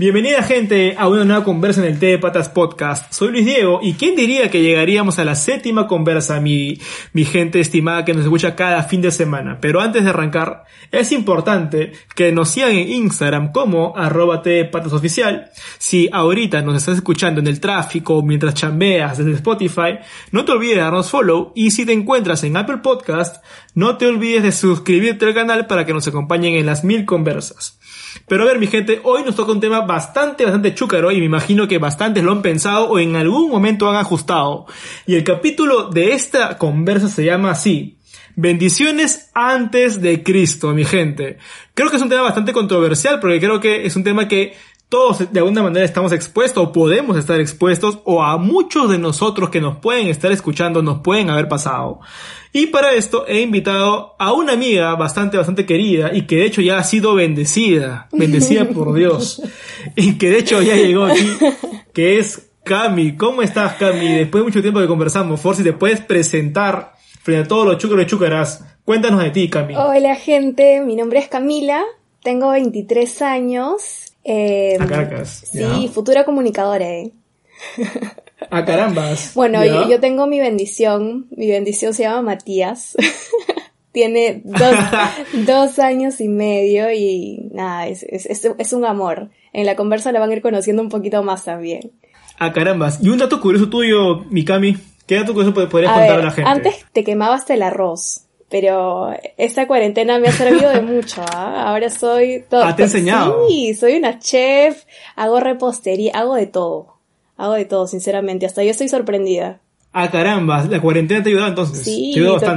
Bienvenida gente a una nueva conversa en el Té de Patas Podcast. Soy Luis Diego y quién diría que llegaríamos a la séptima conversa, mi, mi gente estimada que nos escucha cada fin de semana. Pero antes de arrancar, es importante que nos sigan en Instagram como arroba de Patas Oficial. Si ahorita nos estás escuchando en el tráfico mientras chambeas desde Spotify, no te olvides de darnos follow y si te encuentras en Apple Podcast, no te olvides de suscribirte al canal para que nos acompañen en las mil conversas. Pero a ver, mi gente, hoy nos toca un tema bastante, bastante chúcaro y me imagino que bastantes lo han pensado o en algún momento han ajustado. Y el capítulo de esta conversa se llama así. Bendiciones antes de Cristo, mi gente. Creo que es un tema bastante controversial porque creo que es un tema que todos de alguna manera estamos expuestos o podemos estar expuestos o a muchos de nosotros que nos pueden estar escuchando nos pueden haber pasado. Y para esto he invitado a una amiga bastante, bastante querida y que de hecho ya ha sido bendecida, bendecida por Dios, y que de hecho ya llegó aquí, que es Cami. ¿Cómo estás, Cami? Después de mucho tiempo que conversamos, por si te puedes presentar frente a todos los chúcaros y chúcaras. Cuéntanos de ti, Cami. Hola, gente. Mi nombre es Camila. Tengo 23 años. Eh, a Caracas. Sí, futura comunicadora. Eh. A carambas. Bueno, yo, tengo mi bendición. Mi bendición se llama Matías. Tiene dos, dos, años y medio y nada, es, es, es, un amor. En la conversa la van a ir conociendo un poquito más también. A carambas. Y un dato curioso tuyo, Mikami. ¿Qué dato curioso podrías contar a la gente? Antes te quemabas el arroz. Pero esta cuarentena me ha servido de mucho. ¿ah? Ahora soy todo. ¿Ah, te enseñado? Sí, soy una chef, hago repostería, hago de todo. Hago de todo, sinceramente. Hasta yo estoy sorprendida. Ah, caramba, la cuarentena te ha ayudado entonces. Sí,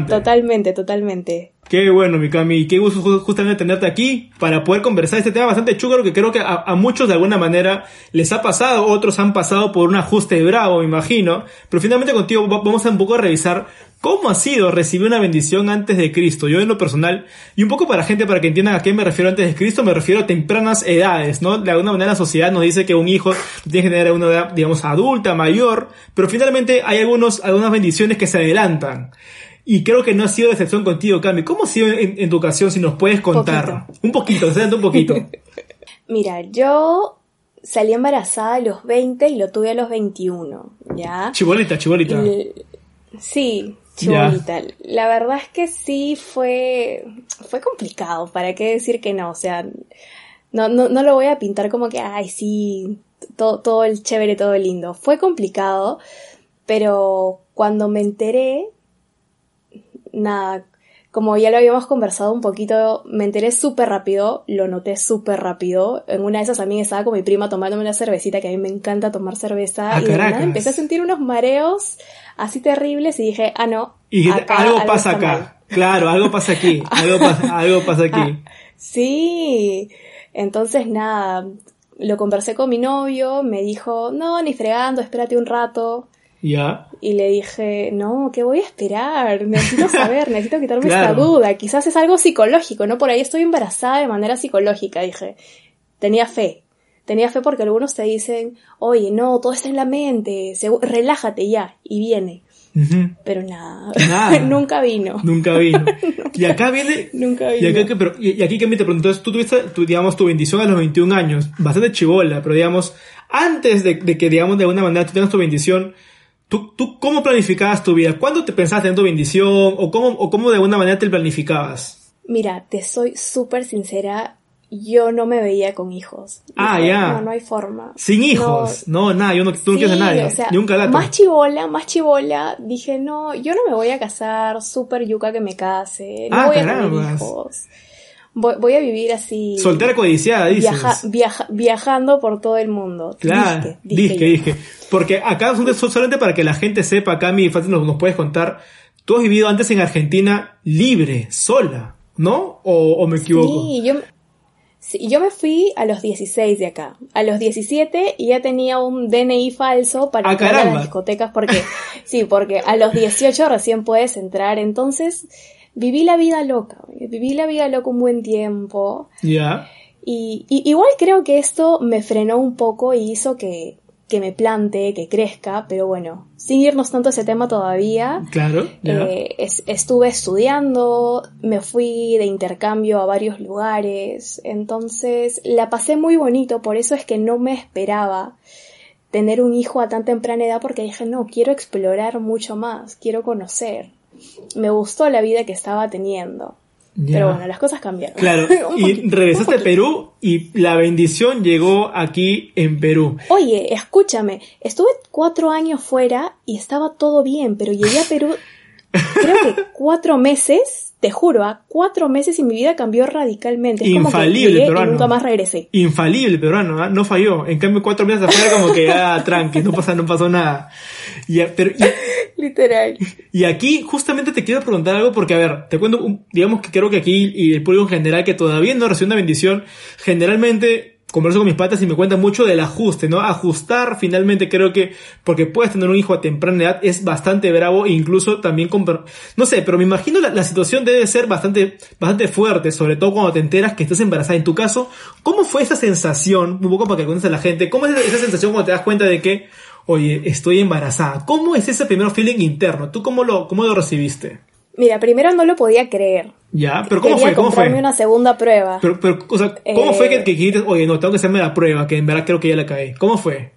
totalmente, totalmente. Qué bueno, Mikami. Qué gusto justamente tenerte aquí para poder conversar este tema bastante chúcaro que creo que a, muchos de alguna manera les ha pasado, otros han pasado por un ajuste bravo, me imagino. Pero finalmente contigo vamos a un poco a revisar cómo ha sido recibir una bendición antes de Cristo. Yo en lo personal, y un poco para gente para que entiendan a qué me refiero antes de Cristo, me refiero a tempranas edades, ¿no? De alguna manera la sociedad nos dice que un hijo tiene que tener una edad, digamos, adulta, mayor, pero finalmente hay algunos, algunas bendiciones que se adelantan. Y creo que no ha sido de excepción contigo, Cami. ¿Cómo ha sido en, tu ocasión, si nos puedes contar? Un poquito, un poquito. Mira, yo salí embarazada a los 20 y lo tuve a los 21, ¿ya? Chibolita, chibolita. sí, chibolita. La verdad es que sí fue, fue complicado, ¿para qué decir que no? O sea, no, no, no lo voy a pintar como que, ay, sí, todo, todo el chévere, todo lindo. Fue complicado, pero cuando me enteré, nada, como ya lo habíamos conversado un poquito, me enteré súper rápido, lo noté súper rápido. En una de esas también estaba con mi prima tomándome una cervecita, que a mí me encanta tomar cerveza. Ah, y de nada empecé a sentir unos mareos así terribles y dije, ah, no. Y algo, pasa acá. Claro, algo pasa aquí. Algo pasa, algo pasa aquí. Ah, sí. Entonces, nada, lo conversé con mi novio, me dijo, no, ni fregando, espérate un rato. Ya. Y le dije, no, ¿qué voy a esperar? Necesito saber, necesito quitarme esta duda. Quizás es algo psicológico, ¿no? Por ahí estoy embarazada de manera psicológica, dije. Tenía fe. Tenía fe porque algunos te dicen, oye, no, todo está en la mente, relájate ya, y viene. Pero nada, nada. nunca vino. Nunca vino. y acá viene. nunca vino. Y, acá, pero, y aquí que me te preguntó, tú tuviste, tu, digamos, tu bendición a los 21 años, bastante chivola, pero digamos, antes de, de que, digamos, de alguna manera tú tengas tu bendición, ¿Tú, ¿Tú cómo planificabas tu vida? ¿Cuándo te pensaste en tu bendición? ¿O cómo, o cómo de alguna manera te planificabas? Mira, te soy súper sincera. Yo no me veía con hijos. Ah, ya. No, no hay forma. Sin hijos. No, nada, yo no, tú no quieres a nadie. O sea, ni un calato. Más chivola, más chivola. Dije, no, yo no me voy a casar. Súper yuca que me case. No ah, voy a tener hijos voy, a vivir así. Soltera codiciada, dices. viajando por todo el mundo. Claro, dije, dije. Porque acá, solamente para que la gente sepa, Cami, nos, nos puedes contar, tú has vivido antes en Argentina libre, sola, ¿no? ¿O, me equivoco? Sí, yo, yo me fui a los 16 de acá. A los 17 y ya tenía un DNI falso para ah, entrar a las discotecas porque, sí, porque a los 18 recién puedes entrar. Entonces, viví la vida loca, viví la vida loca un buen tiempo. Ya. Y, igual creo que esto me frenó un poco y hizo que, que me plante, que crezca, pero bueno, sin irnos tanto a ese tema todavía. Claro. Eh, estuve estudiando, me fui de intercambio a varios lugares, entonces la pasé muy bonito, por eso es que no me esperaba tener un hijo a tan temprana edad porque dije, no, quiero explorar mucho más, quiero conocer. Me gustó la vida que estaba teniendo. Pero bueno, las cosas cambiaron. Claro, y regresaste a Perú y la bendición llegó aquí en Perú. Oye, escúchame, estuve cuatro años fuera y estaba todo bien, pero llegué a Perú, creo que cuatro meses te juro, a cuatro meses y mi vida cambió radicalmente. Infalible, pero nunca más regresé. Infalible, peruano, ¿ah? no falló. En cambio, cuatro meses afuera como que, ah, tranqui, no, pasa, no pasó nada. Y, pero, Literal. Y aquí justamente te quiero preguntar algo porque, a ver, te cuento, digamos que creo que aquí y el público en general que todavía no recibe una bendición, generalmente converso con mis patas y me cuentan mucho del ajuste, ¿no? Ajustar finalmente creo que, porque puedes tener un hijo a temprana edad, es bastante bravo e incluso también con, no sé, pero me imagino la, la, situación debe ser bastante, bastante fuerte, sobre todo cuando te enteras que estás embarazada. En tu caso, ¿cómo fue esa sensación, un poco para que cuentes a la gente, cómo es esa sensación cuando te das cuenta de que, oye, estoy embarazada? ¿Cómo es ese primer feeling interno? ¿Tú cómo lo, cómo lo recibiste? Mira, primero no lo podía creer. Ya, pero ¿cómo fue? ¿Cómo comprarme una segunda prueba. Pero, pero o sea, ¿cómo fue que, eh, que dijiste, oye, no, tengo que hacerme la prueba, que en verdad creo que ya la caí? ¿Cómo fue?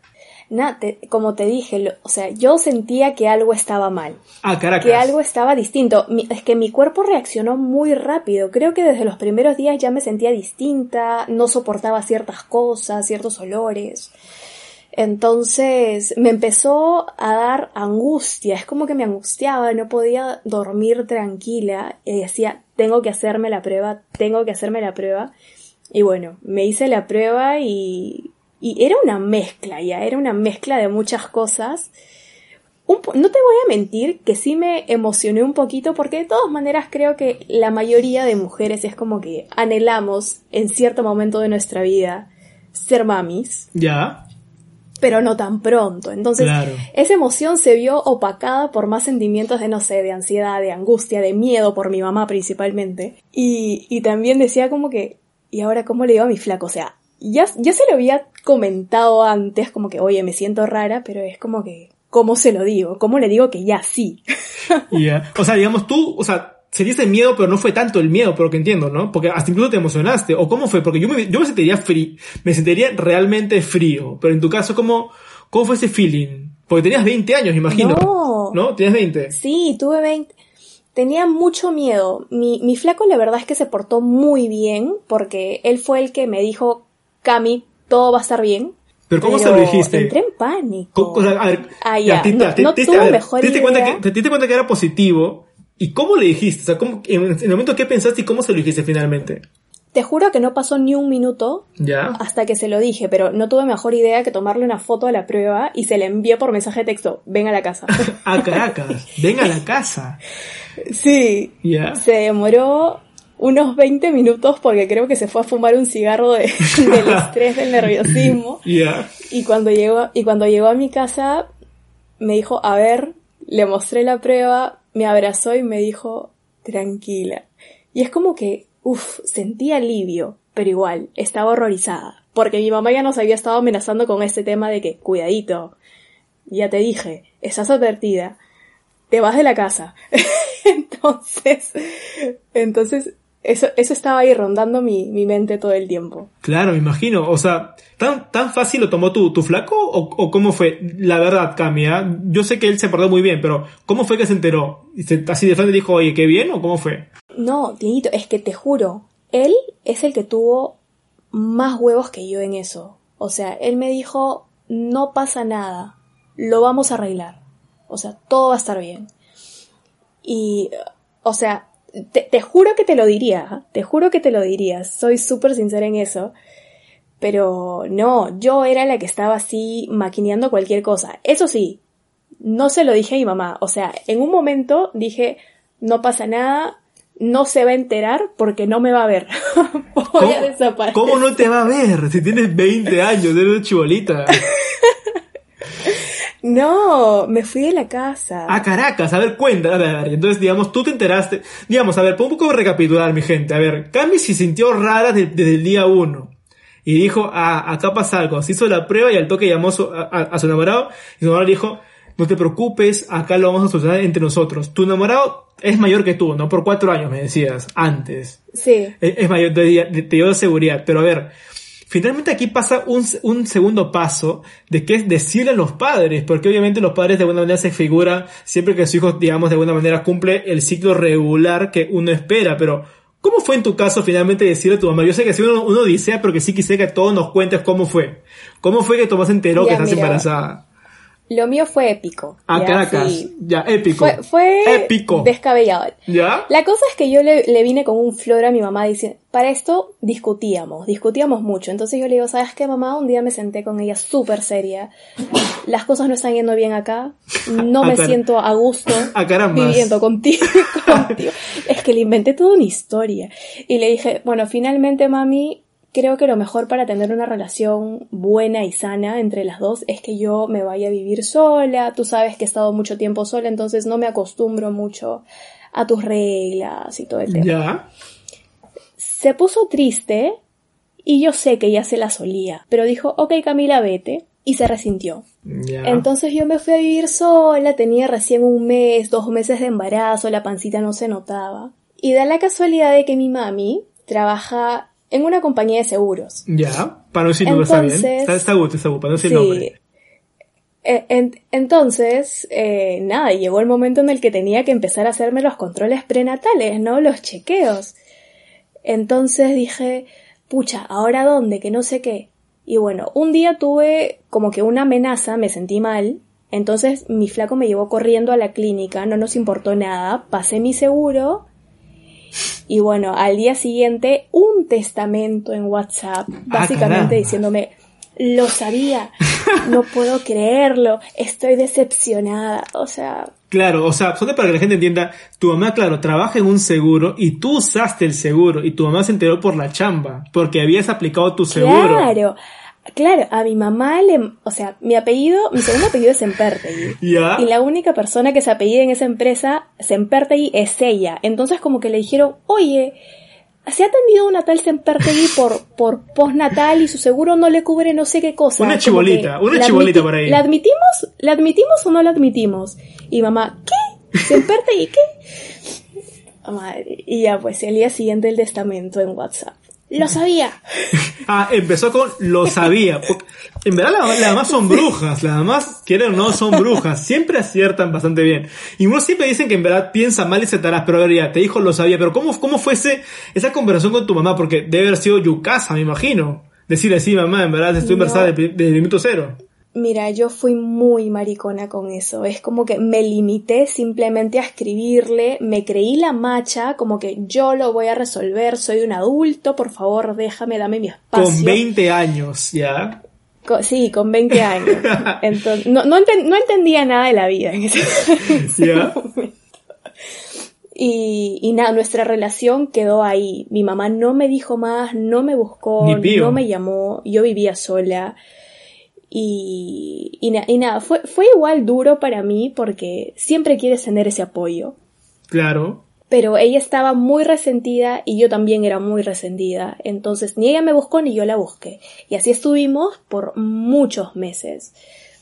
Nada, como te dije, o sea, yo sentía que algo estaba mal. Ah, Caracas. Que algo estaba distinto. es que mi cuerpo reaccionó muy rápido. Creo que desde los primeros días ya me sentía distinta, no soportaba ciertas cosas, ciertos olores. Entonces me empezó a dar angustia, es como que me angustiaba, no podía dormir tranquila y decía, tengo que hacerme la prueba, tengo que hacerme la prueba. Y bueno, me hice la prueba y, y era una mezcla ya, era una mezcla de muchas cosas. no te voy a mentir que sí me emocioné un poquito porque de todas maneras creo que la mayoría de mujeres es como que anhelamos en cierto momento de nuestra vida ser mamis. Ya pero no tan pronto. Entonces, esa emoción se vio opacada por más sentimientos de, no sé, de ansiedad, de angustia, de miedo por mi mamá principalmente. Y, y también decía como que, ¿y ahora cómo le digo a mi flaco? O sea, ya, ya se lo había comentado antes, como que, oye, me siento rara, pero es como que, ¿cómo se lo digo? ¿Cómo le digo que ya sí? O sea, digamos tú, o sea, ese miedo, pero no fue tanto el miedo, por lo que entiendo, ¿no? Porque hasta incluso te emocionaste. ¿O cómo fue? Porque yo me, yo me sentiría frío, me sentiría realmente frío. Pero en tu caso, ¿cómo, cómo fue ese feeling? Porque tenías 20 años, imagino. No. ¿No? ¿Tenías 20? Sí, tuve 20. Tenía mucho miedo. Mi, mi flaco la verdad es que se portó muy bien, porque él fue el que me dijo, Cami, todo va a estar bien. ¿Pero cómo se lo dijiste? Entré en pánico. a ver, ah, ya. no, tuve mejor te, Cuenta que, te diste cuenta que era positivo ¿Y cómo le dijiste? O sea, ¿cómo, en, el momento que pensaste y cómo se lo dijiste finalmente? Te juro que no pasó ni un minuto ¿Ya? hasta que se lo dije, pero no tuve mejor idea que tomarle una foto a la prueba y se le envió por mensaje de texto, ven a la casa. a Caracas, ven a la casa. Sí. ¿Ya? Se demoró unos 20 minutos porque creo que se fue a fumar un cigarro de, del estrés, del nerviosismo. ¿Ya? Y cuando llegó, y cuando llegó a mi casa, me dijo, a ver, le mostré la prueba, me abrazó y me dijo, tranquila. Y es como que, uff, sentí alivio, pero igual, estaba horrorizada. Porque mi mamá ya nos había estado amenazando con este tema de que, cuidadito, ya te dije, estás advertida, te vas de la casa. entonces, entonces eso, eso estaba ahí rondando mi, mi, mente todo el tiempo. Claro, me imagino. O sea, ¿tan, tan fácil lo tomó tu, tu flaco o, o cómo fue? La verdad, Cami, ¿ah? yo sé que él se portó muy bien, pero ¿cómo fue que se enteró? ¿Así de frente dijo, oye, qué bien o cómo fue? No, Tienito, es que te juro, él es el que tuvo más huevos que yo en eso. O sea, él me dijo, no pasa nada, lo vamos a arreglar. O sea, todo va a estar bien. Y, o sea, te, juro que te lo diría, ¿ah? te juro que te lo diría, soy súper sincera en eso. Pero no, yo era la que estaba así maquineando cualquier cosa. Eso sí, no se lo dije a mi mamá. O sea, en un momento dije, no pasa nada, no se va a enterar porque no me va a ver. Voy a desaparecer. ¿Cómo no te va a ver? Si tienes 20 años, eres chibolita. No, me fui de la casa. A Caracas, a ver, cuenta, a ver, entonces, digamos, tú te enteraste, digamos, a ver, un poco recapitular, mi gente, a ver, Cami se sintió rara desde el día uno. Y dijo, ah, acá pasa algo. Se hizo la prueba y al toque llamó a su, a, su enamorado y su enamorado dijo, no te preocupes, acá lo vamos a solucionar entre nosotros. Tu enamorado es mayor que tú, ¿no? Por cuatro años, me decías, antes. Sí. Es, mayor, te, te, dio seguridad. Pero a ver, finalmente aquí pasa un, un, segundo paso de que es decirle a los padres, porque obviamente los padres de alguna manera se figuran siempre que su hijo, digamos, de alguna manera cumple el ciclo regular que uno espera, pero ¿cómo fue en tu caso finalmente decirle a tu mamá? Yo sé que ha sido una, odisea, pero que sí quise que todos nos cuentes cómo fue. ¿Cómo fue que mamá se enteró que estás embarazada? Lo mío fue épico. A Caracas. Ya, épico. Fue, épico. descabellado. ¿Ya? La cosa es que yo le, vine con un flor a mi mamá diciendo, para esto discutíamos, discutíamos mucho. Entonces yo le digo, ¿sabes qué, mamá? Un día me senté con ella súper seria. Las cosas no están yendo bien acá. No me siento a gusto a viviendo contigo, contigo. Es que le inventé toda una historia. Y le dije, bueno, finalmente, mami, creo que lo mejor para tener una relación buena y sana entre las dos es que yo me vaya a vivir sola. Tú sabes que he estado mucho tiempo sola, entonces no me acostumbro mucho a tus reglas y todo el tema. Ya. Se puso triste y yo sé que ya se la solía, pero dijo, ok Camila, vete. Y se resintió. Entonces yo me fui a vivir sola, tenía recién un mes, dos meses de embarazo, la pancita no se notaba. Y da la casualidad de que mi mami trabaja en una compañía de seguros. Ya, para no decir está bien. Está, está está para no decir nombre. E, entonces, eh, nada, llegó el momento en el que tenía que empezar a hacerme los controles prenatales, ¿no? Los chequeos. Entonces dije, pucha, ¿ahora dónde? Que no sé qué. Y bueno, un día tuve como que una amenaza, me sentí mal. Entonces mi flaco me llevó corriendo a la clínica, no nos importó nada, pasé mi seguro y bueno, al día siguiente un testamento en WhatsApp, ah, básicamente diciéndome, lo sabía, no puedo creerlo, estoy decepcionada, o sea... Claro, o sea, solo para que la gente entienda, tu mamá, claro, trabaja en un seguro y tú usaste el seguro y tu mamá se enteró por la chamba, porque habías aplicado tu seguro. Claro, Claro, a mi mamá le, o sea, mi apellido, mi segundo apellido es Sempertegui. Y la única persona que se apellida en esa empresa, Sempertegui, es ella. Entonces como que le dijeron, oye, se ha atendido una tal Sempertegui por, por postnatal y su seguro no le cubre no sé qué cosa. Una chibolita, una chibolita por ahí. ¿La admitimos? ¿La admitimos o no la admitimos? Y mamá, ¿qué? ¿Sempertegui qué? y ya pues, el día siguiente el testamento en WhatsApp. Lo sabía. ah, empezó con lo sabía. En verdad las, demás son brujas, las demás quieren o no son brujas, siempre aciertan bastante bien. Y uno siempre dicen que en verdad piensa mal y se tarás, pero a ver, ya, te dijo lo sabía, pero ¿cómo, cómo fue esa conversación con tu mamá? Porque debe haber sido yucasa, me imagino. Decirle, sí, mamá, en verdad estoy embarazada desde, desde el minuto cero. Mira, yo fui muy maricona con eso. Es como que me limité simplemente a escribirle, me creí la macha, como que yo lo voy a resolver, soy un adulto, por favor, déjame, dame mi espacio. Con 20 años, ¿ya? sí, con 20 años. Entonces, no, no, entendía nada de la vida en ese, momento. Y, y, nada, nuestra relación quedó ahí. Mi mamá no me dijo más, no me buscó, no me llamó, yo vivía sola. Y, y, nada, fue, fue igual duro para mí porque siempre quieres tener ese apoyo. Claro. Pero ella estaba muy resentida y yo también era muy resentida. Entonces ni ella me buscó ni yo la busqué. Y así estuvimos por muchos meses.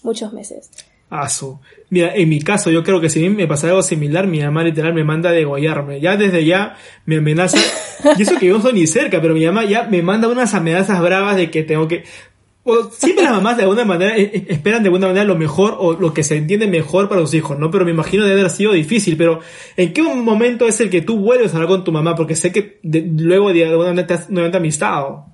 Muchos meses. Aso. Mira, en mi caso, yo creo que si me pasa algo similar, mi mamá literal me manda a degollarme. Ya desde ya me amenaza. y eso que yo no soy ni cerca, pero mi mamá ya me manda unas amenazas bravas de que tengo que o siempre las mamás de alguna manera eh, eh, esperan de alguna manera lo mejor o lo que se entiende mejor para sus hijos, ¿no? Pero me imagino debe haber sido difícil, pero ¿en qué momento es el que tú vuelves a hablar con tu mamá? Porque sé que luego de alguna manera te has nuevamente amistado.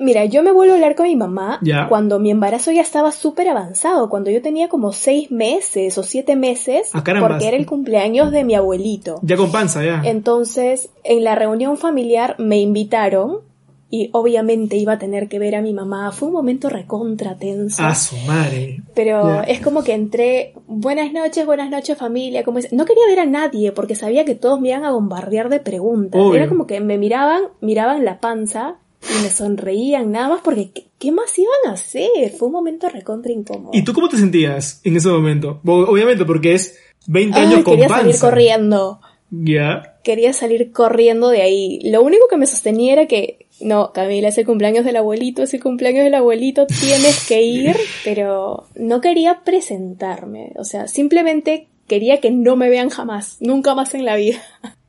Mira, yo me vuelvo a hablar con mi mamá cuando mi embarazo ya estaba súper avanzado, cuando yo tenía como seis meses o siete meses, ah, porque era el cumpleaños de mi abuelito. Ya con panza, ya. Entonces, en la reunión familiar me invitaron y obviamente iba a tener que ver a mi mamá. Fue un momento recontra tenso. A su madre. Pero es como que entré, buenas noches, buenas noches familia, como No quería ver a nadie porque sabía que todos me iban a bombardear de preguntas. Era como que me miraban, miraban la panza y me sonreían nada más porque ¿qué, más iban a hacer? Fue un momento recontra incómodo. ¿Y tú cómo te sentías en ese momento? Obviamente porque es 20 años con quería panza. salir corriendo Ya. Quería salir corriendo de ahí. Lo único que me sostenía era que, no, Camila, es el cumpleaños del abuelito, es el cumpleaños del abuelito, tienes que ir, pero no quería presentarme. O sea, simplemente quería que no me vean jamás, nunca más en la vida.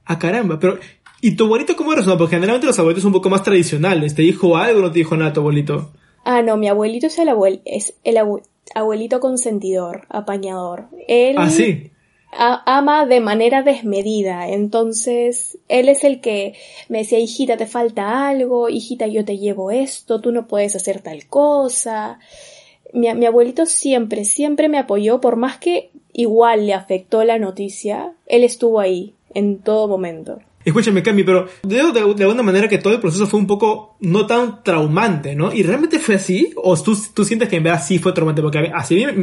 Ah, caramba, pero ¿y tu abuelito cómo resonó? Porque generalmente los abuelitos son un poco más tradicionales. ¿Te dijo algo o no te dijo nada tu abuelito? Ah, no, mi abuelito es el, abuel es el abuelito consentidor, apañador. Él ah, sí. Ama de manera desmedida, entonces él es el que me decía, hijita, te falta algo, hijita, yo te llevo esto, tú no puedes hacer tal cosa. Mi, mi abuelito siempre, siempre me apoyó, por más que igual le afectó la noticia, él estuvo ahí en todo momento. Escúchame, Cami, pero veo de, de, alguna manera que todo el proceso fue un poco no tan traumante, ¿no? ¿Y realmente fue así? ¿O tú, tú sientes que en verdad sí fue traumante? Porque a mí, así a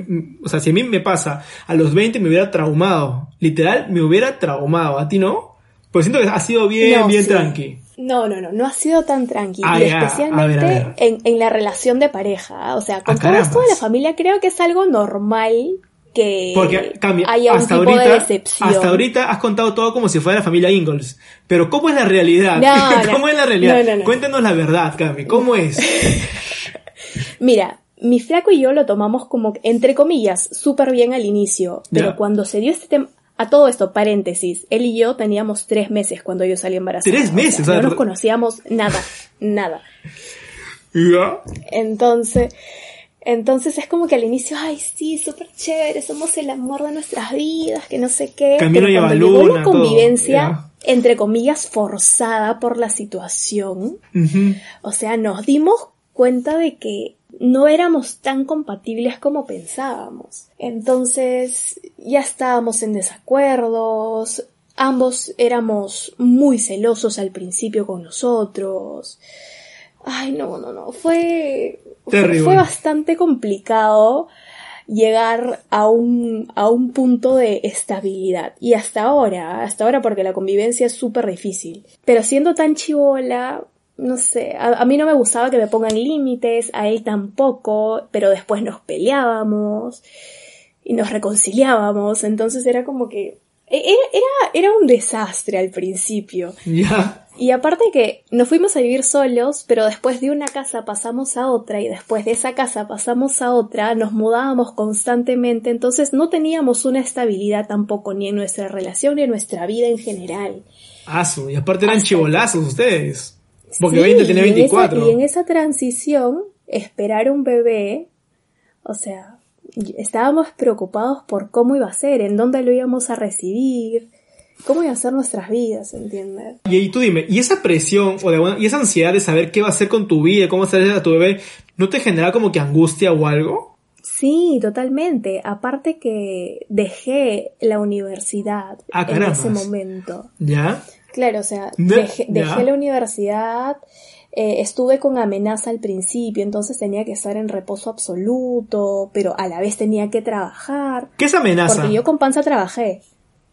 o sea, si a mí me pasa a los 20 me hubiera traumado. Literal, me hubiera traumado. ¿A ti no? Pues siento que ha sido bien, bien tranqui. No, no, no, no ha sido tan tranqui. Ah, especialmente En, en, la relación de pareja. O sea, con ah, todo esto de la familia creo que es algo normal que Porque cambia, hasta ahorita, Hasta ahorita has contado todo como si fuera la familia Ingalls. Pero ¿cómo es la realidad? ¿Cómo es la realidad? Cuéntanos la verdad, Cami. ¿Cómo es? Mira, mi flaco y yo lo tomamos como, entre comillas, súper bien al inicio. Pero cuando se dio este tema, a todo esto, paréntesis, él y yo teníamos tres meses cuando yo salí embarazada. ¿Tres meses? no nos conocíamos nada, nada. ¿Ya? Entonces, entonces es como que al inicio, ay, sí, súper chévere, somos el amor de nuestras vidas, que no sé qué. Camino pero cuando llegó la convivencia, entre comillas, forzada por la situación, o sea, nos dimos cuenta de que no éramos tan compatibles como pensábamos. Entonces ya estábamos en desacuerdos, ambos éramos muy celosos al principio con nosotros. Ay, no, no, no, fue fue, bastante complicado llegar a un, a un punto de estabilidad. Y hasta ahora, hasta ahora porque la convivencia es súper difícil. Pero siendo tan chivola, no sé, a, mí no me gustaba que me pongan límites, a él tampoco, pero después nos peleábamos y nos reconciliábamos, entonces era como que era, era, un desastre al principio. Ya. Y aparte que nos fuimos a vivir solos, pero después de una casa pasamos a otra y después de esa casa pasamos a otra, nos mudábamos constantemente, entonces no teníamos una estabilidad tampoco ni en nuestra relación ni en nuestra vida en general. Ah, y aparte eran chivolazos ustedes. Porque 20 tenía 24. y en esa transición, esperar un bebé, o sea, estábamos preocupados por cómo iba a ser, en dónde lo íbamos a recibir, cómo iban a ser nuestras vidas, ¿entiendes? Y, tú dime, ¿y esa presión o de, y esa ansiedad de saber qué va a hacer con tu vida, cómo va a tu bebé, ¿no te genera como que angustia o algo? Sí, totalmente. Aparte que dejé la universidad ah, en ese momento. ¿Ya? Claro, o sea, dejé, la universidad, eh, estuve con amenaza al principio, entonces tenía que estar en reposo absoluto, pero a la vez tenía que trabajar. ¿Qué es amenaza? Porque yo con panza trabajé.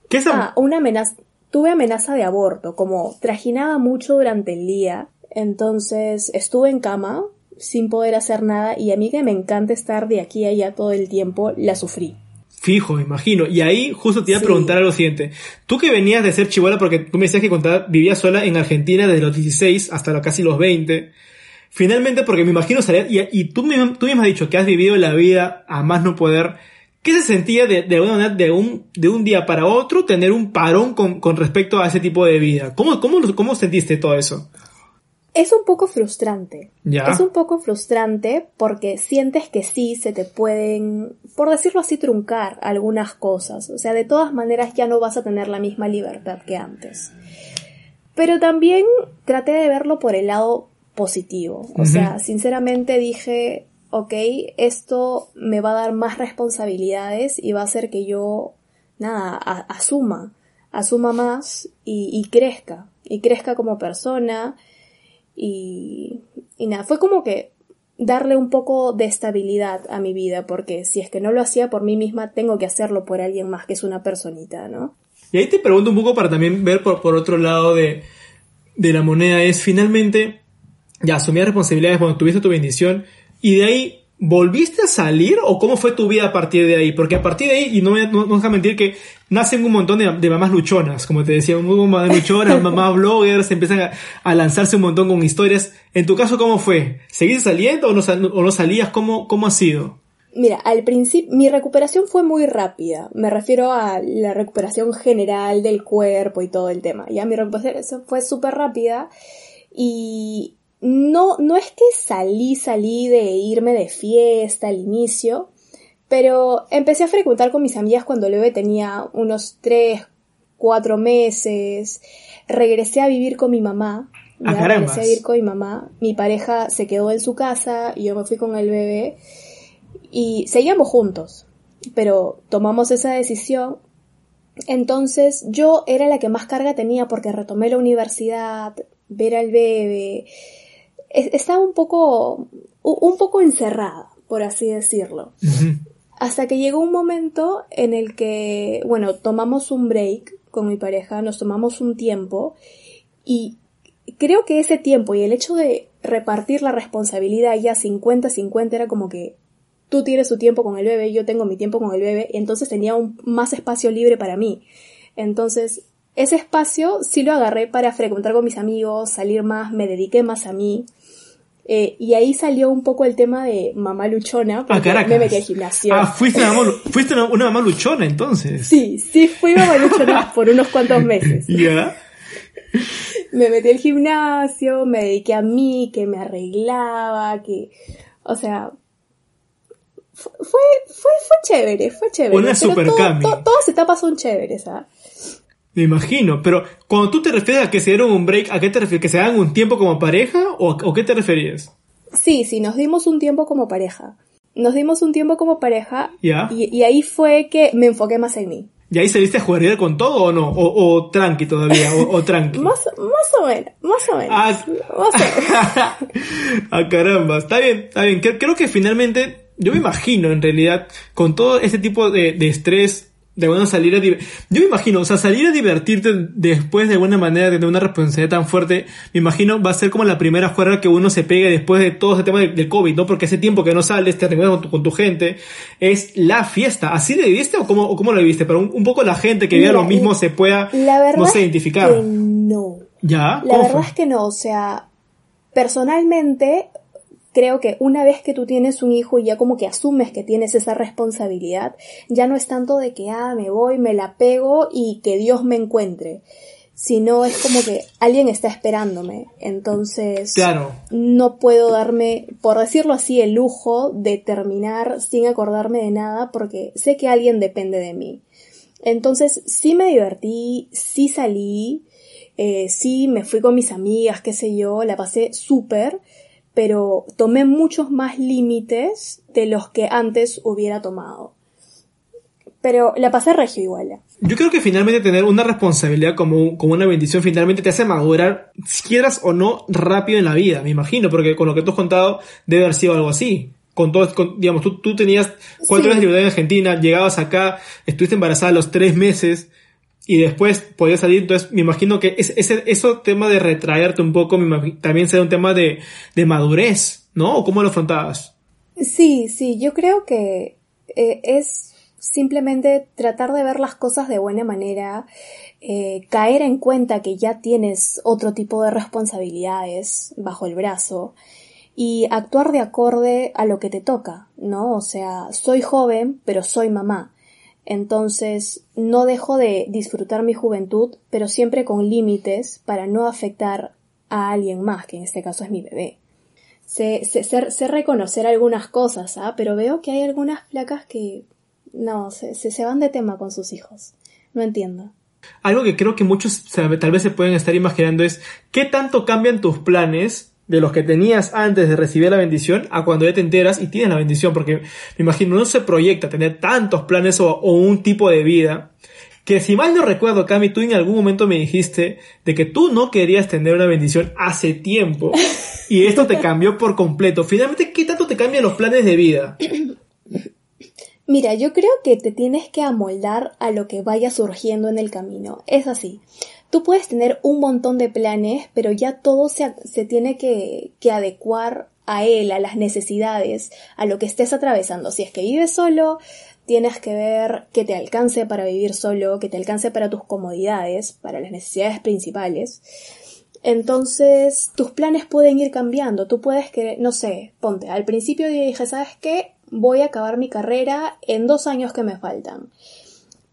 ¿Qué es Ah, una amenaza. Tuve amenaza de aborto, como trajinaba mucho durante el día, entonces estuve en cama sin poder hacer nada y a mí que me encanta estar de aquí a allá todo el tiempo, la sufrí. Fijo, imagino. Y ahí justo te iba a preguntar lo siguiente. Tú que venías de ser chivola, porque tú me decías que contaba, vivías sola en Argentina desde los 16 hasta casi los 20. Finalmente, porque me imagino salir, y, y tú, tú mismo has dicho que has vivido la vida a más no poder. ¿Qué se sentía de, de, de, un, de un día para otro tener un parón con, con respecto a ese tipo de vida? ¿Cómo, cómo, cómo sentiste todo eso? Es un poco frustrante. Es un poco frustrante porque sientes que sí se te pueden, por decirlo así, truncar algunas cosas. O sea, de todas maneras ya no vas a tener la misma libertad que antes. Pero también traté de verlo por el lado positivo. O sea, sinceramente dije, ok, esto me va a dar más responsabilidades y va a hacer que yo, nada, asuma, asuma más y, y crezca. Y crezca como persona y, y nada, fue como que darle un poco de estabilidad a mi vida, porque si es que no lo hacía por mí misma, tengo que hacerlo por alguien más que es una personita, ¿no? Y ahí te pregunto un poco para también ver por, por otro lado de, de la moneda, es finalmente, ya asumir responsabilidades cuando tuviste tu bendición, y de ahí, ¿volviste a salir o cómo fue tu vida a partir de ahí? Porque a partir de ahí, y no me no, no mentir que nacen un montón de, mamás luchonas, como te decía, un montón de luchonas, mamás bloggers, empiezan a, lanzarse un montón con historias. En tu caso, ¿cómo fue? ¿Seguiste saliendo o no, o no salías? ¿Cómo, ¿Cómo ha sido? Mira, al principio mi recuperación fue muy rápida. Me refiero a la recuperación general del cuerpo y todo el tema. Ya mi recuperación fue súper rápida y no, no es que salí, salí de irme de fiesta al inicio, pero empecé a frecuentar con mis amigas cuando luego tenía unos 3, 4 meses. Regresé a vivir con mi mamá. Ah, regresé a vivir con mi mamá. Mi pareja se quedó en su casa y yo me fui con el bebé y seguíamos juntos, pero tomamos esa decisión. Entonces yo era la que más carga tenía porque retomé la universidad, ver al bebé. Estaba un poco, un poco encerrada, por así decirlo. Hasta que llegó un momento en el que, bueno, tomamos un break con mi pareja, nos tomamos un tiempo y creo que ese tiempo y el hecho de repartir la responsabilidad ya 50-50 era como que tú tienes tu tiempo con el bebé, yo tengo mi tiempo con el bebé, entonces tenía un, más espacio libre para mí. Entonces, ese espacio sí lo agarré para frecuentar con mis amigos, salir más, me dediqué más a mí. Eh, y ahí salió un poco el tema de mamá luchona, porque ah, me metí al gimnasio. Ah, fuiste, una mamá, fuiste una, mamá luchona entonces. Sí, sí fui mamá luchona por unos cuantos meses. ¿Ya? Me metí al gimnasio, me dediqué a mí, que me arreglaba, que, o sea, fue, fue, fue chévere, fue chévere. Una super todo, todas etapas son chéveres, ¿sabes? Me imagino, pero cuando tú te refieres a que se dieron un break, ¿a qué te refieres? ¿Que se dan un tiempo como pareja o a qué te referías? Sí, sí, nos dimos un tiempo como pareja. Nos dimos un tiempo como pareja ¿Ya? y, ahí fue que me enfoqué más en mí. ¿Y ahí saliste a jugar con todo o no? ¿O, tranqui todavía? ¿O, tranqui? más, más o menos, más o menos. Ah, más o menos. ah, caramba, está bien, está bien. Creo que finalmente yo me imagino en realidad con todo este tipo de, de estrés de bueno salir a yo me imagino o sea salir a divertirte después de buena manera de una responsabilidad tan fuerte me imagino va a ser como la primera juerga que uno se pegue después de todo ese tema del, COVID no porque ese tiempo que no sales te reúnes con tu, con tu gente es la fiesta. Así lo viviste o cómo, cómo lo viviste pero un, poco la gente que vive lo mismo se pueda no sé identificar. no. Ya la verdad es que no o sea personalmente creo que una vez que tú tienes un hijo y ya como que asumes que tienes esa responsabilidad, ya no es tanto de que, ah, me voy, me la pego y que Dios me encuentre, sino es como que alguien está esperándome. Entonces, claro. no puedo darme, por decirlo así, el lujo de terminar sin acordarme de nada porque sé que alguien depende de mí. Entonces, sí me divertí, sí salí, eh, sí me fui con mis amigas, qué sé yo, la pasé súper, pero tomé muchos más límites de los que antes hubiera tomado. Pero la pasé regio igual. Yo creo que finalmente tener una responsabilidad como, como una bendición finalmente te hace madurar, si quieras o no, rápido en la vida, me imagino, porque con lo que tú has contado debe haber sido algo así. Con todo, digamos, tú, tú tenías cuatro años de libertad en Argentina, llegabas acá, estuviste embarazada a los tres meses, y después podía salir. Entonces, me imagino que ese, ese eso tema de retraerte un poco también será un tema de, de madurez, ¿no? ¿O cómo lo afrontabas? Sí, sí, yo creo que eh, es simplemente tratar de ver las cosas de buena manera, eh, caer en cuenta que ya tienes otro tipo de responsabilidades bajo el brazo y actuar de acorde a lo que te toca, ¿no? O sea, soy joven, pero soy mamá. Entonces, no dejo de disfrutar mi juventud, pero siempre con límites para no afectar a alguien más, que en este caso es mi bebé. Sé, reconocer algunas cosas, ¿ah? pero veo que hay algunas placas que no, se, se, van de tema con sus hijos. No entiendo. Algo que creo que muchos tal vez se pueden estar imaginando es qué tanto cambian tus planes de los que tenías antes de recibir la bendición a cuando ya te enteras y tienes la bendición, porque me imagino no se proyecta tener tantos planes o, un tipo de vida que si mal no recuerdo, Cami, tú en algún momento me dijiste de que tú no querías tener una bendición hace tiempo y esto te cambió por completo. Finalmente, ¿qué tanto te cambian los planes de vida? Mira, yo creo que te tienes que amoldar a lo que vaya surgiendo en el camino. Es así. Tú puedes tener un montón de planes, pero ya todo se, se tiene que, que adecuar a él, a las necesidades, a lo que estés atravesando. Si es que vives solo, tienes que ver que te alcance para vivir solo, que te alcance para tus comodidades, para las necesidades principales. Entonces, tus planes pueden ir cambiando. Tú puedes que, no sé, ponte, al principio dije, ¿sabes qué? Voy a acabar mi carrera en dos años que me faltan.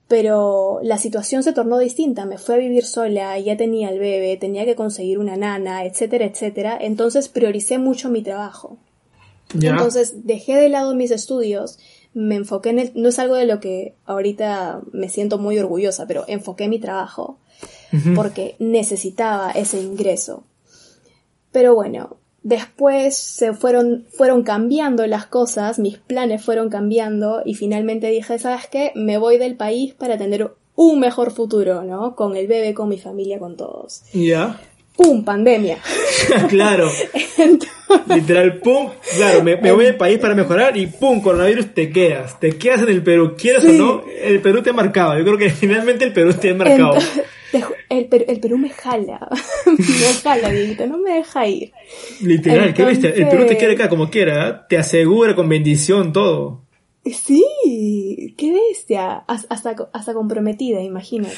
Pero la situación se tornó distinta. Me fui a vivir sola, ya tenía el bebé, tenía que conseguir una nana, etcétera, etcétera. Entonces prioricé mucho mi trabajo. Entonces dejé de lado mis estudios me enfoqué en el, no es algo de lo que ahorita me siento muy orgullosa, pero enfoqué mi trabajo porque necesitaba ese ingreso. Pero bueno, después se fueron, fueron cambiando las cosas, mis planes fueron cambiando y finalmente dije, ¿sabes qué? Me voy del país para tener un mejor futuro, ¿no? Con el bebé, con mi familia, con todos. Ya. ¡Pum! Pandemia. claro. Literal, ¡pum! Claro, me, voy del país para mejorar y ¡pum! Coronavirus te quedas. Te quedas en el Perú. Quieras o no, el Perú te ha marcado. Yo creo que finalmente el Perú te ha marcado. El, Perú, me jala. me jala, Dieguito. No me deja ir. Literal, ¿qué viste? El Perú te quiere acá como quiera. Te asegura con bendición todo. Sí, qué bestia. Hasta, hasta comprometida, imagínate.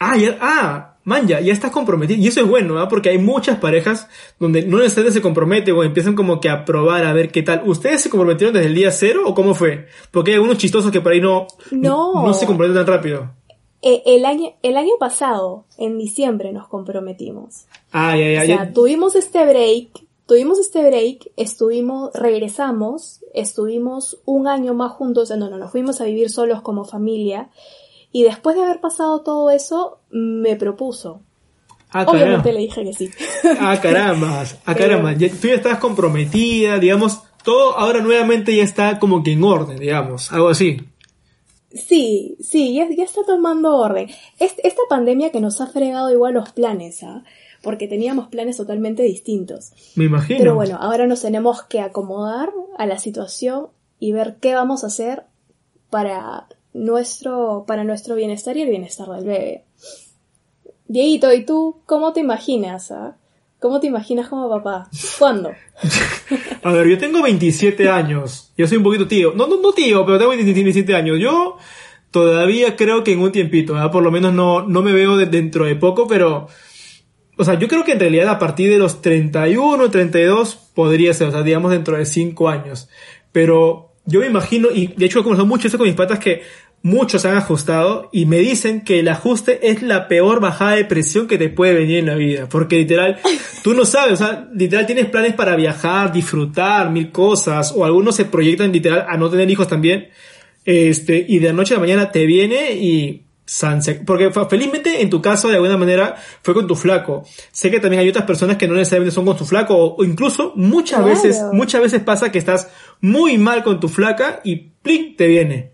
Ah, ya, ah, man, ya, ya estás comprometido. Y eso es bueno, ¿verdad? Porque hay muchas parejas donde no necesariamente se comprometen o empiezan como que a probar a ver qué tal. ¿Ustedes se comprometieron desde el día cero o cómo fue? Porque hay algunos chistosos que por ahí no, no, no se comprometen tan rápido. Eh, el año, el año pasado, en diciembre, nos comprometimos. Ah, ya, ya, o sea, tuvimos este break, tuvimos este break, estuvimos, regresamos, estuvimos un año más juntos, no, no, nos fuimos a vivir solos como familia y después de haber pasado todo eso, me propuso. Ah, Obviamente le dije que sí. Ah, caramba, ah, caramba. tú ya estás comprometida, digamos, todo ahora nuevamente ya está como que en orden, digamos, algo así. Sí, sí, ya, está tomando orden. esta pandemia que nos ha fregado igual los planes, ¿ah? Porque teníamos planes totalmente distintos. Me imagino. Pero bueno, ahora nos tenemos que acomodar a la situación y ver qué vamos a hacer para nuestro, para nuestro bienestar y el bienestar del bebé. Dieguito, ¿y tú cómo te imaginas? Ah? ¿Cómo te imaginas como papá? ¿Cuándo? A ver, yo tengo 27 años. Yo soy un poquito tío. No, no, no tío, pero tengo 27 años. Yo todavía creo que en un tiempito, por lo menos no, no me veo dentro de poco, pero... O sea, yo creo que en realidad a partir de los 31, 32 podría ser, o sea, digamos dentro de 5 años. Pero yo me imagino, y de hecho he conversado mucho eso con mis patas, que muchos han ajustado y me dicen que el ajuste es la peor bajada de presión que te puede venir en la vida. Porque literal, tú no sabes, o sea, literal tienes planes para viajar, disfrutar, mil cosas, o algunos se proyectan literal a no tener hijos también. Este, y de noche a la mañana te viene y porque felizmente en tu caso de alguna manera fue con tu flaco. Sé que también hay otras personas que no necesariamente son con tu flaco o, incluso muchas veces, muchas veces pasa que estás muy mal con tu flaca y ¡plic! te viene.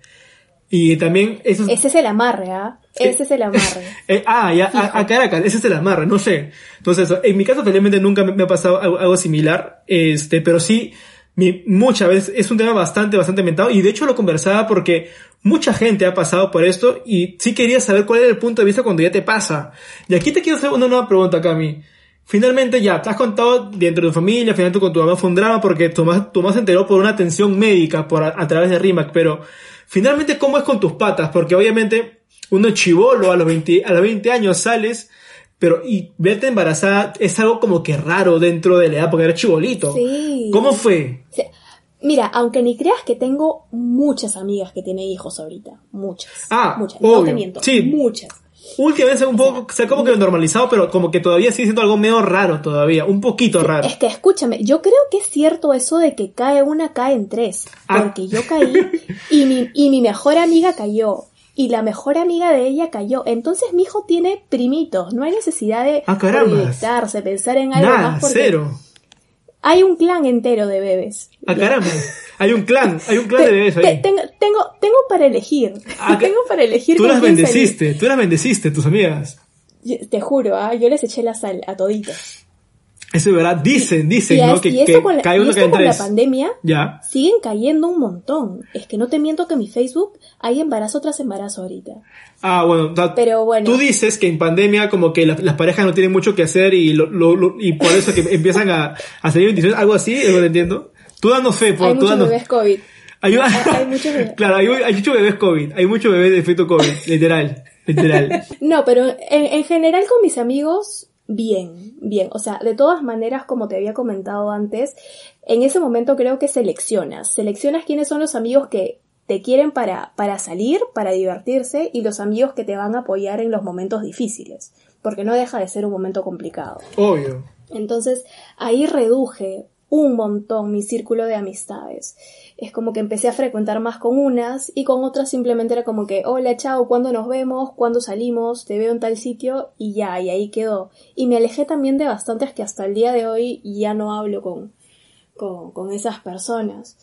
Y también eso Ese es el amarre, ¿ah? Ese es el amarre. Eh, ah, ya, a, Caracas, ese es el amarre, no sé. Entonces, en mi caso, felizmente nunca me, ha pasado algo, similar, este, pero sí, mi, muchas veces es un tema bastante, bastante mentado, y de hecho lo conversaba porque mucha gente ha pasado por esto, y sí quería saber cuál era el punto de vista cuando ya te pasa. Y aquí te quiero hacer una nueva pregunta, Cami. Finalmente ya, te has contado dentro de tu familia, finalmente con tu mamá fue un drama porque tu mamá, tu mamá se enteró por una atención médica por a, través de RIMAC, pero finalmente cómo es con tus patas, porque obviamente uno chivolo a los 20, a los 20 años sales, pero y verte embarazada es algo como que raro dentro de la edad porque eres chibolito. Sí. ¿Cómo fue? Mira, aunque ni creas que tengo muchas amigas que tienen hijos ahorita, muchas. Ah, muchas, no te miento, sí. muchas últimamente un poco, se ha como que normalizado, pero como que todavía sigue siendo algo medio raro todavía, un poquito raro. Es que escúchame, yo creo que es cierto eso de que cae una, cae en tres. Ah. Porque yo caí y mi, y mi mejor amiga cayó. Y la mejor amiga de ella cayó. Entonces mi hijo tiene primitos. No hay necesidad de ah, proyectarse, pensar en algo más. Porque cero. Hay un clan entero de bebés. Ah, caramba. Hay un clan, hay un clan de bebés ahí. tengo, tengo, para elegir. Ah, tengo para elegir. Tú las bendeciste, tú las bendeciste, tus amigas. te juro, ¿ah? yo les eché la sal a toditos. Eso es verdad, dicen, dicen, ¿no? Que, y que con la, cae uno y esto con la tres. pandemia Ya. siguen cayendo un montón. Es que no te miento que en mi Facebook hay embarazo tras embarazo ahorita. Ah, bueno, o sea, Pero bueno. tú dices que en pandemia como que la- las parejas no tienen mucho que hacer y lo, lo- lo- y por eso que empiezan a, a salir bendiciones, algo así, es lo que entiendo. Tú dando fe, por, hay tú muchos dando bebés COVID. Hay, hay muchos bebés. Claro, hay, hay muchos bebés COVID, hay muchos bebés de efecto COVID, literal, literal. No, pero en, en general con mis amigos, bien, bien. O sea, de todas maneras, como te había comentado antes, en ese momento creo que seleccionas. Seleccionas quiénes son los amigos que te quieren para, para salir, para divertirse, y los amigos que te van a apoyar en los momentos difíciles. Porque no deja de ser un momento complicado. Obvio. Entonces, ahí reduje un montón mi círculo de amistades. Es como que empecé a frecuentar más con unas y con otras simplemente era como que, hola, chao, ¿cuándo nos vemos? ¿Cuándo salimos? Te veo en tal sitio y ya, y ahí quedó. Y me alejé también de bastantes que hasta el día de hoy ya no hablo con, con, con esas personas.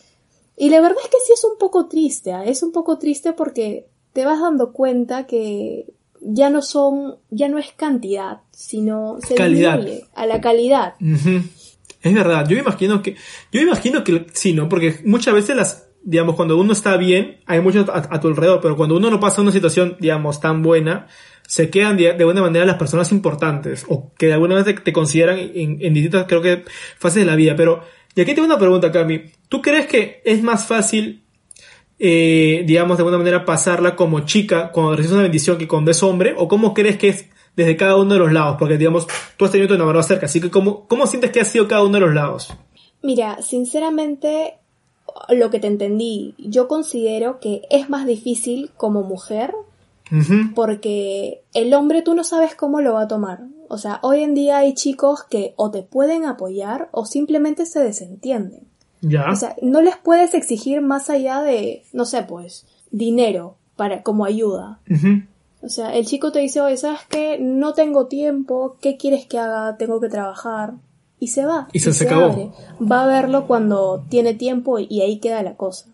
Y la verdad es que sí es un poco triste, ¿ah? es un poco triste porque te vas dando cuenta que ya no son, ya no es cantidad, sino se Calidad. a la calidad. Es verdad, yo imagino que, yo imagino que sí, ¿no? Porque muchas veces las, digamos, cuando uno está bien, hay muchos a, a tu alrededor, pero cuando uno no pasa una situación, digamos, tan buena, se quedan de, alguna manera las personas importantes, o que de alguna manera te, te consideran en, en distintas, creo que, fases de la vida. Pero, y aquí tengo una pregunta, Cami. ¿Tú crees que es más fácil, eh, digamos, de alguna manera pasarla como chica cuando recibes una bendición que cuando es hombre? ¿O cómo crees que es desde cada uno de los lados? Porque, digamos, tú has tenido tu enamorado cerca, así que ¿cómo, cómo sientes que ha sido cada uno de los lados? Mira, sinceramente, lo que te entendí, yo considero que es más difícil como mujer porque el hombre tú no sabes cómo lo va a tomar. O sea, hoy en día hay chicos que o te pueden apoyar o simplemente se desentienden. Ya. O sea, no les puedes exigir más allá de, no sé, pues, dinero para como ayuda. Ujú. O sea, el chico te dice, oye, ¿sabes qué? No tengo tiempo, ¿qué quieres que haga? Tengo que trabajar. Y se va. Y se- se acabó. abre. Va a verlo cuando tiene tiempo y ahí queda la cosa.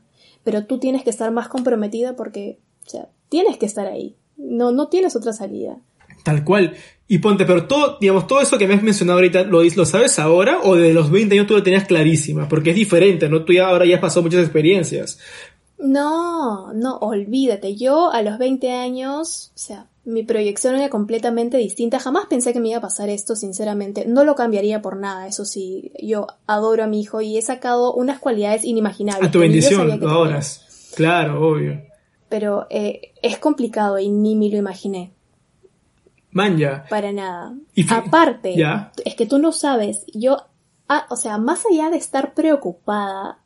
Pero tú tienes que estar más comprometida porque, o sea, tienes que estar ahí. No, no tienes otra salida. Tal cual. Y ponte, pero todo, digamos, todo eso que me has mencionado ahorita, ¿lo, ¿lo sabes ahora o de los 20 años tú lo tenías clarísima? Porque es diferente, ¿no? Tú ya ahora ya has pasado muchas experiencias. No, no, olvídate. Yo a los 20 años, o sea, mi proyección era completamente distinta. Jamás pensé que me iba a pasar esto, sinceramente. No lo cambiaría por nada, eso sí. Yo adoro a mi hijo y he sacado unas cualidades inimaginables. A tu bendición, lo adoras. Claro, obvio. Pero eh, es complicado y ni me lo imaginé. Manja. Para nada. Y Aparte, Ya. es que tú no sabes. Yo, ah, o sea, más allá de estar preocupada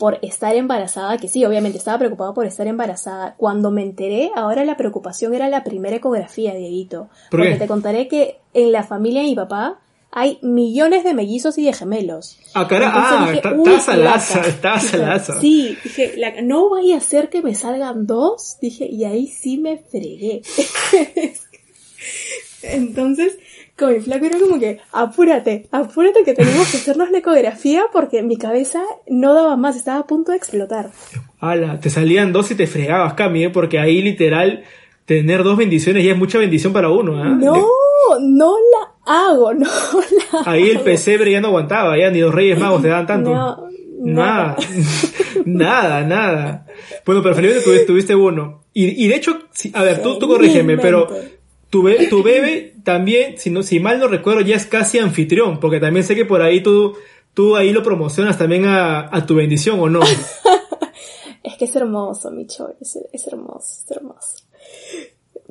por estar embarazada, que sí, obviamente estaba preocupada por estar embarazada, cuando me enteré, ahora la preocupación era la primera ecografía, Dieguito. ¿Por Porque te contaré que en la familia de mi papá hay millones de mellizos y de gemelos. Ah, cara, Entonces ah, dije, está- "Uy, está salaza, placa". está Dije, salaza. Sí, dije, la- no vaya a ser que me salgan dos, dije, y ahí sí me fregué. Entonces, con mi flaco era como que, apúrate, apúrate que tenemos que hacernos la ecografía porque mi cabeza no daba más, estaba a punto de explotar. Ala, te salían dos y te fregabas, Cami, ¿eh? Porque ahí literal, tener dos bendiciones ya es mucha bendición para uno, ¿ah? No, no la hago, no la Ahí el hago. pesebre ya no aguantaba, ya ni los Reyes Magos te daban tanto. No, Nada, nada, nada. Bueno, pero felizmente tuviste, tuviste uno. Y, y de hecho, a ver, tú, tú corrígeme, pero tu, be- tu bebé también, si, no, si mal no recuerdo, ya es casi anfitrión, porque también sé que por ahí tú, tú ahí lo promocionas también a, tu bendición, ¿o no? Es que es hermoso, mi Choy, es, es hermoso, es hermoso.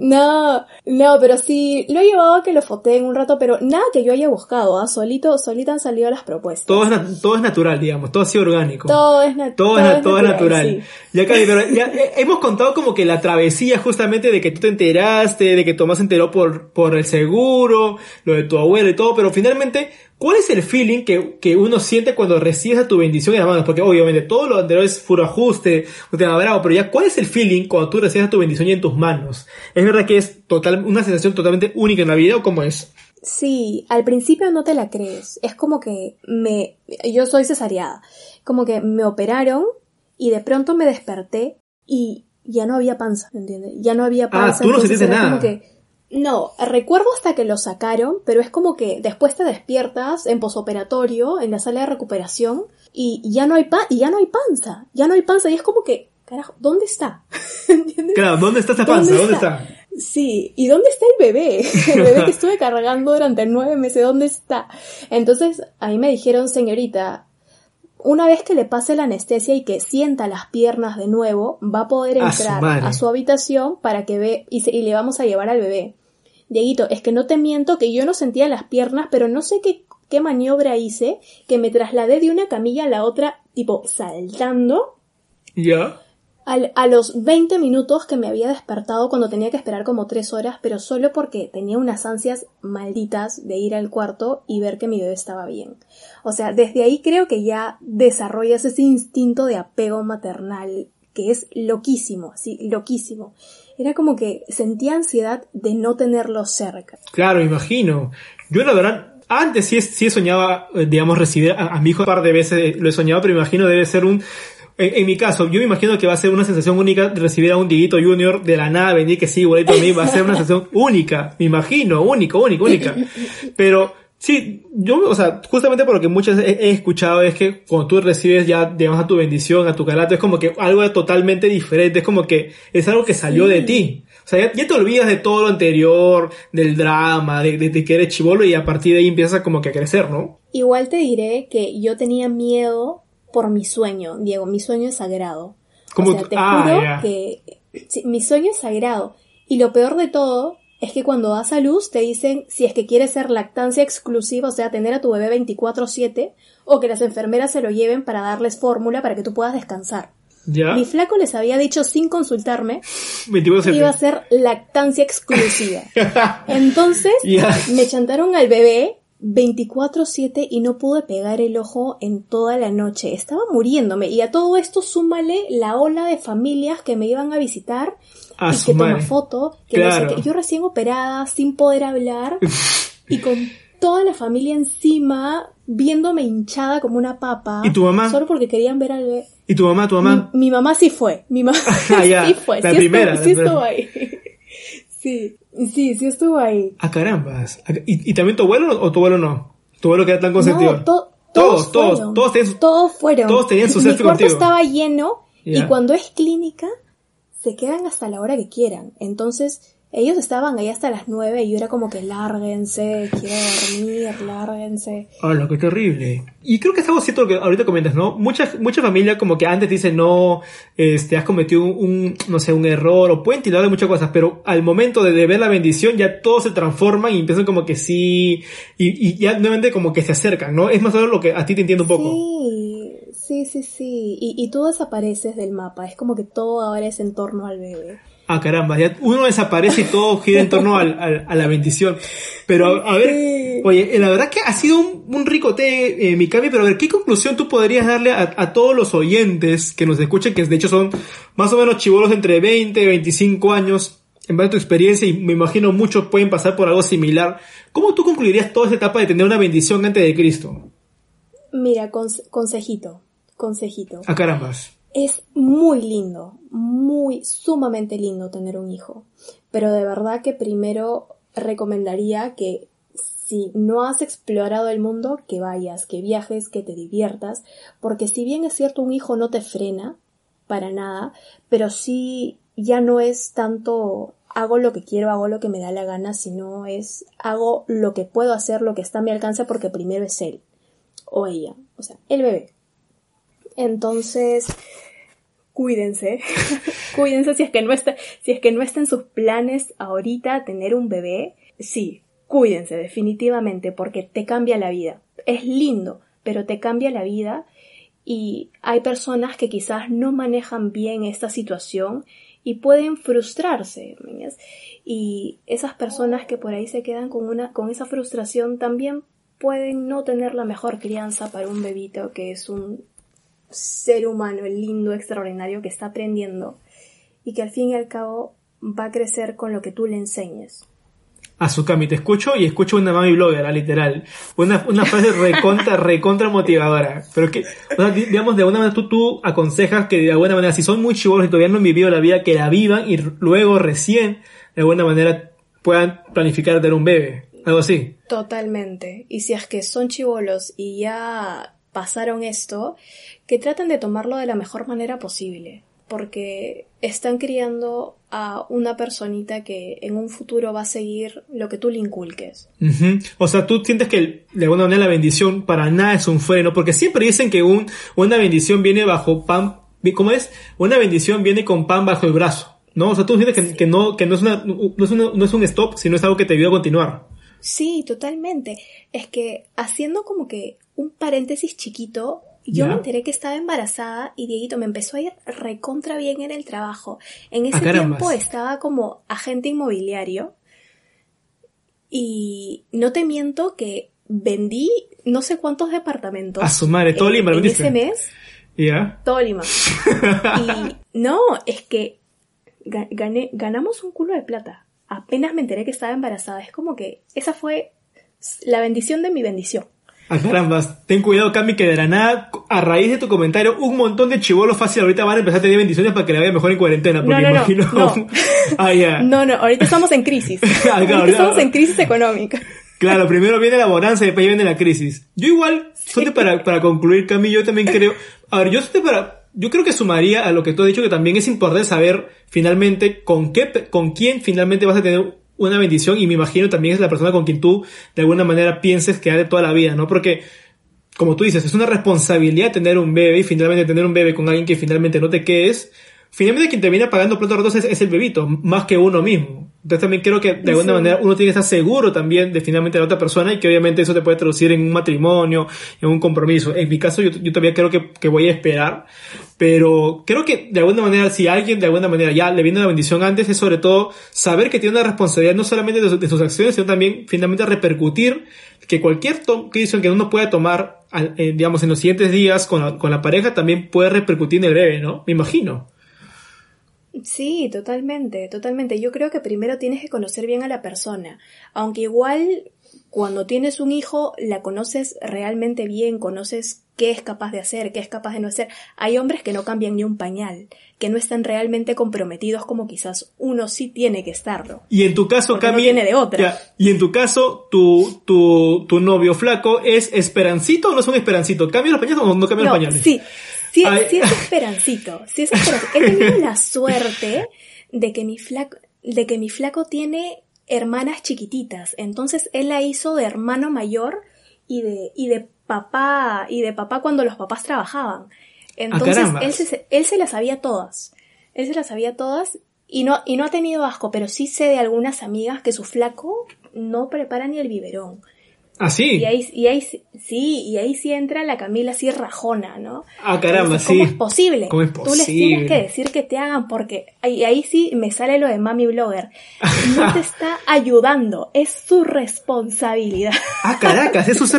No, no, pero sí, lo he llevado a que lo foteen un rato, pero nada que yo haya buscado, ¿ah? Solito, solita han salido las propuestas. Todo es, todo es natural, digamos, todo ha sido orgánico. Todo es, nat- Todo, es, na- todo es natural. sí. Ya, pero ya eh, hemos contado como que la travesía justamente de que tú te enteraste, de que Tomás se enteró por, por el seguro, lo de tu abuelo y todo, pero finalmente, ¿cuál es el feeling que, que uno siente cuando recibes a tu bendición en las manos? Porque obviamente todo lo anterior es puro ajuste, un tema bravo, pero ya, ¿cuál es el feeling cuando tú recibes a tu bendición ya en tus manos? ¿Es verdad que es total, una sensación totalmente única en la vida o cómo es? Sí, al principio no te la crees. Es como que me, yo soy cesareada. Como que me operaron y de pronto me desperté y ya no había panza, ¿me entiendes? Ya no había Ah, panza. tú no sentiste nada. como que No, recuerdo hasta que lo sacaron, pero es como que después te despiertas en posoperatorio, en la sala de recuperación, y ya no hay pa y ya no hay panza, ya no hay panza, y es como que, carajo, ¿dónde está? Claro, ¿dónde está esta panza? ¿Dónde está? Sí, ¿y dónde está el bebé? El bebé que estuve cargando durante nueve meses, ¿dónde está? Entonces, ahí me dijeron, señorita, una vez que le pase la anestesia y que sienta las piernas de nuevo, va a poder entrar a su, habitación para que ve y, y, le vamos a llevar al bebé. Dieguito, es que no te miento que yo no sentía las piernas, pero no sé qué, qué maniobra hice, que me trasladé de una camilla a la otra, tipo saltando. ¿Ya? a los 20 minutos que me había despertado cuando tenía que esperar como 3 horas, pero solo porque tenía unas ansias malditas de ir al cuarto y ver que mi bebé estaba bien. O sea, desde ahí creo que ya desarrollas ese instinto de apego maternal que es loquísimo, así, loquísimo. Era como que sentía ansiedad de no tenerlo cerca. Claro, imagino. Yo la verdad, antes sí, sí soñaba, eh, digamos, recibir a, a mi hijo un par de veces, lo he soñado, pero imagino debe ser un en, mi caso, yo me imagino que va a ser una sensación única recibir a un Diguito Junior de la nada, venir que sí, igualito a mí, va a ser una sensación única, me imagino, única, única, única. Pero sí, yo, o sea, justamente por lo que muchas he, escuchado es que cuando tú recibes ya, digamos, a tu bendición, a tu carácter, es como que algo totalmente diferente, es como que es algo que salió de ti. O sea, ya, te olvidas de todo lo anterior, del drama, de, de, que eres chivolo y a partir de ahí empiezas como que a crecer, ¿no? Igual te diré que yo tenía miedo por mi sueño, Diego, mi sueño es sagrado. ¿Cómo? O sea, te ah, juro que mi sueño es sagrado. Y lo peor de todo es que cuando das a luz te dicen si es que quieres ser lactancia exclusiva, o sea, tener a tu bebé 24/7, o que las enfermeras se lo lleven para darles fórmula para que tú puedas descansar. ¿Ya? Mi flaco les había dicho sin consultarme que iba a ser lactancia exclusiva. Entonces me chantaron al bebé 24/7 y no pude pegar el ojo en toda la noche. Estaba muriéndome. Y a todo esto súmale la ola de familias que me iban a visitar y que toman foto. Que Yo recién operada, sin poder hablar y con toda la familia encima viéndome hinchada como una papa. ¿Y tu mamá? Solo porque querían ver al bebé. ¿Y tu mamá, tu mamá? Mi, mamá sí fue. Mi mamá ah, sí fue. La primera. sí estuvo ahí. Sí. Sí, sí estuvo ahí. Ah, carambas. ¿Y, también tu abuelo o tu abuelo no? ¿Tu abuelo queda tan consentido? No, todos, todos, todos, todos, tenían, todos fueron. Todos tenían su Mi cuarto estaba lleno y cuando es clínica se quedan hasta la hora que quieran. Entonces, ellos estaban ahí hasta las nueve y yo era como que lárguense, quiero dormir, lárguense. Hola, qué terrible. Y creo que estamos cierto lo que ahorita comentas, ¿no? Muchas mucha familias como que antes dicen, no, este, has cometido un, no sé, un error, o pueden tirar de muchas cosas, pero al momento de, ver la bendición ya todo se transforma y empiezan como que sí, y, y ya nuevamente como que se acercan, ¿no? Es más o menos lo que a ti te entiendo un poco. Sí, sí, sí, sí. Y, y tú desapareces del mapa, es como que todo ahora es en torno al bebé ah, caramba, ya uno desaparece y todo gira en torno al, a la bendición. Pero a, ver, oye, la verdad que ha sido un, rico té, eh, Mikami, pero a ver, ¿qué conclusión tú podrías darle a, todos los oyentes que nos escuchen, que de hecho son más o menos chivolos entre 20 y 25 años, en base a tu experiencia, y me imagino muchos pueden pasar por algo similar. ¿Cómo tú concluirías toda esta etapa de tener una bendición antes de Cristo? Mira, consejito, consejito. A carambas es muy lindo, muy sumamente lindo tener un hijo, pero de verdad que primero recomendaría que si no has explorado el mundo, que vayas, que viajes, que te diviertas, porque si bien es cierto un hijo no te frena para nada, pero sí ya no es tanto hago lo que quiero, hago lo que me da la gana, sino es hago lo que puedo hacer, lo que está a mi alcance, porque primero es él o ella, o sea, el bebé. Entonces, cuídense, cuídense si es que no está, si es que no está en sus planes ahorita tener un bebé, sí, cuídense definitivamente porque te cambia la vida. Es lindo, pero te cambia la vida y hay personas que quizás no manejan bien esta situación y pueden frustrarse. Y esas personas que por ahí se quedan con una con esa frustración también pueden no tener la mejor crianza para un bebito que es un ser humano lindo, extraordinario que está aprendiendo y que al fin y al cabo va a crecer con lo que tú le enseñes. Azukami, te escucho y escucho una mami blogger, ah, literal. Una, una frase recontra, recontra motivadora. Pero que, digamos, de alguna manera tú, tú aconsejas que de alguna manera, si son muy chivolos y todavía no han vivido la vida, que la vivan y luego recién, de alguna manera, puedan planificar tener un bebé. Algo así. Totalmente. Y si es que son chivolos y ya pasaron esto, que traten de tomarlo de la mejor manera posible. Porque están criando a una personita que en un futuro va a seguir lo que tú le inculques. O sea, tú sientes que de alguna manera la bendición para nada es un freno, porque siempre dicen que un, una bendición viene bajo pan, ¿cómo es? Una bendición viene con pan bajo el brazo. ¿No? O sea, tú sientes que, no, que no es, una, no, es no es un stop, sino es algo que te ayuda a continuar. Sí, totalmente. Es que haciendo como que un paréntesis chiquito, yo me enteré que estaba embarazada y Dieguito me empezó a ir recontra bien en el trabajo. En ese ah, tiempo estaba como agente inmobiliario y no te miento que vendí no sé cuántos departamentos. A su madre, todo Lima, En ese mes. Ya. Todo Lima. y no, es que gané, ganamos un culo de plata apenas me enteré que estaba embarazada. Es como que esa fue la bendición de mi bendición. Ah, caramba, ten cuidado, Cami, que de la nada, a raíz de tu comentario, un montón de chivolos fácil ahorita van a empezar a tener bendiciones para que le vaya mejor en cuarentena, porque no, no, imagino... No. ah, no, no, ahorita estamos en crisis. Ah, ahorita estamos en crisis económica. Claro, primero viene la bonanza y después viene la crisis. Yo igual, para, para concluir, Cami, yo también creo... A ver, yo para yo creo que sumaría a lo que tú has dicho que también es importante saber finalmente con qué, con quién finalmente vas a tener una bendición y me imagino también es la persona con quien tú de alguna manera pienses que de toda la vida, ¿no? Porque, como tú dices, es una responsabilidad tener un bebé y finalmente tener un bebé con alguien que finalmente no te quedes. Finalmente quien te viene pagando platos rotos es, es el bebito, más que uno mismo. Entonces también creo que de alguna manera uno tiene que estar seguro también de finalmente la otra persona y que obviamente eso te puede traducir en un matrimonio, en un compromiso. En mi caso yo, yo todavía creo que, que, voy a esperar, pero creo que de alguna manera si alguien de alguna manera ya le viene la bendición antes es sobre todo saber que tiene una responsabilidad no solamente de, sus acciones, sino también finalmente repercutir que cualquier decisión que uno pueda tomar, eh, digamos, en los siguientes días con la, con la pareja también puede repercutir en el breve, ¿no? Me imagino. Sí, totalmente, totalmente. Yo creo que primero tienes que conocer bien a la persona, aunque igual cuando tienes un hijo la conoces realmente bien, conoces qué es capaz de hacer, qué es capaz de no hacer. Hay hombres que no cambian ni un pañal, que no están realmente comprometidos como quizás uno sí tiene que estarlo. Y en tu caso, Cami, viene de otra. y en tu caso, tu, tu, tu novio flaco es esperancito o no es un esperancito? ¿Cambia los pañales o no cambia los pañales? Sí, Sí, sí es esperancito, sí es esperancito. He tenido la suerte de que mi flaco, de que mi flaco tiene hermanas chiquititas. Entonces él la hizo de hermano mayor y de, y de papá, y de papá cuando los papás trabajaban. Entonces él, se, él se las sabía todas. Él se las sabía todas y no, y no ha tenido asco, pero sí sé de algunas amigas que su flaco no prepara ni el biberón. Ah, sí. Y ahí, y ahí, sí, y ahí sí entra la Camila así rajona, ¿no? Ah, caramba, sí. ¿Cómo es posible? ¿Cómo es posible? Tú les tienes que decir que te hagan porque ahí, ahí sí me sale lo de mami blogger. No te está ayudando, es su responsabilidad. Ah, caracas, eso se...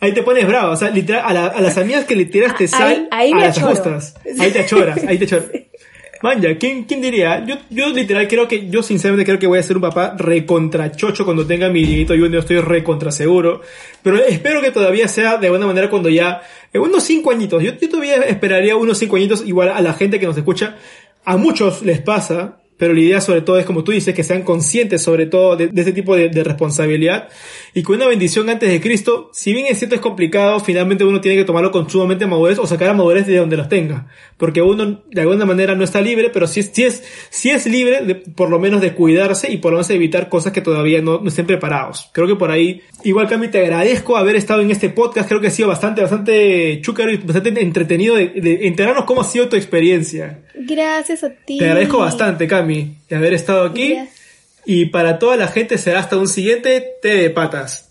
Ahí te pones bravo, o sea, literal, a, a las amigas que le tiraste sal ahí, a las justas. Ahí te achoras, ahí te achoras. Vaya, ¿quién, ¿quién diría? Yo, yo literal creo que, yo sinceramente creo que voy a ser un papá recontrachocho cuando tenga mi Dieguito Junior, estoy recontra seguro. Pero espero que todavía sea de buena manera cuando ya, en unos cinco añitos, yo, yo todavía esperaría unos cinco añitos igual a la gente que nos escucha. A muchos les pasa, pero la idea sobre todo es, como tú dices, que sean conscientes sobre todo de, este tipo de, responsabilidad y con una bendición antes de Cristo, si bien es cierto es complicado, finalmente uno tiene que tomarlo con sumamente madurez o sacar a madurez de donde los tenga, porque uno de alguna manera no está libre, pero sí, sí es, sí es libre de, por lo menos de cuidarse y por lo menos de evitar cosas que todavía no, no estén preparados. Creo que por ahí, igual Cami, te agradezco haber estado en este podcast, creo que ha sido bastante, bastante chúcaro y bastante entretenido de, de enterarnos cómo ha sido tu experiencia. Gracias a ti. Te agradezco bastante, Cami, de haber estado aquí. Y para toda la gente será hasta un siguiente té de patas.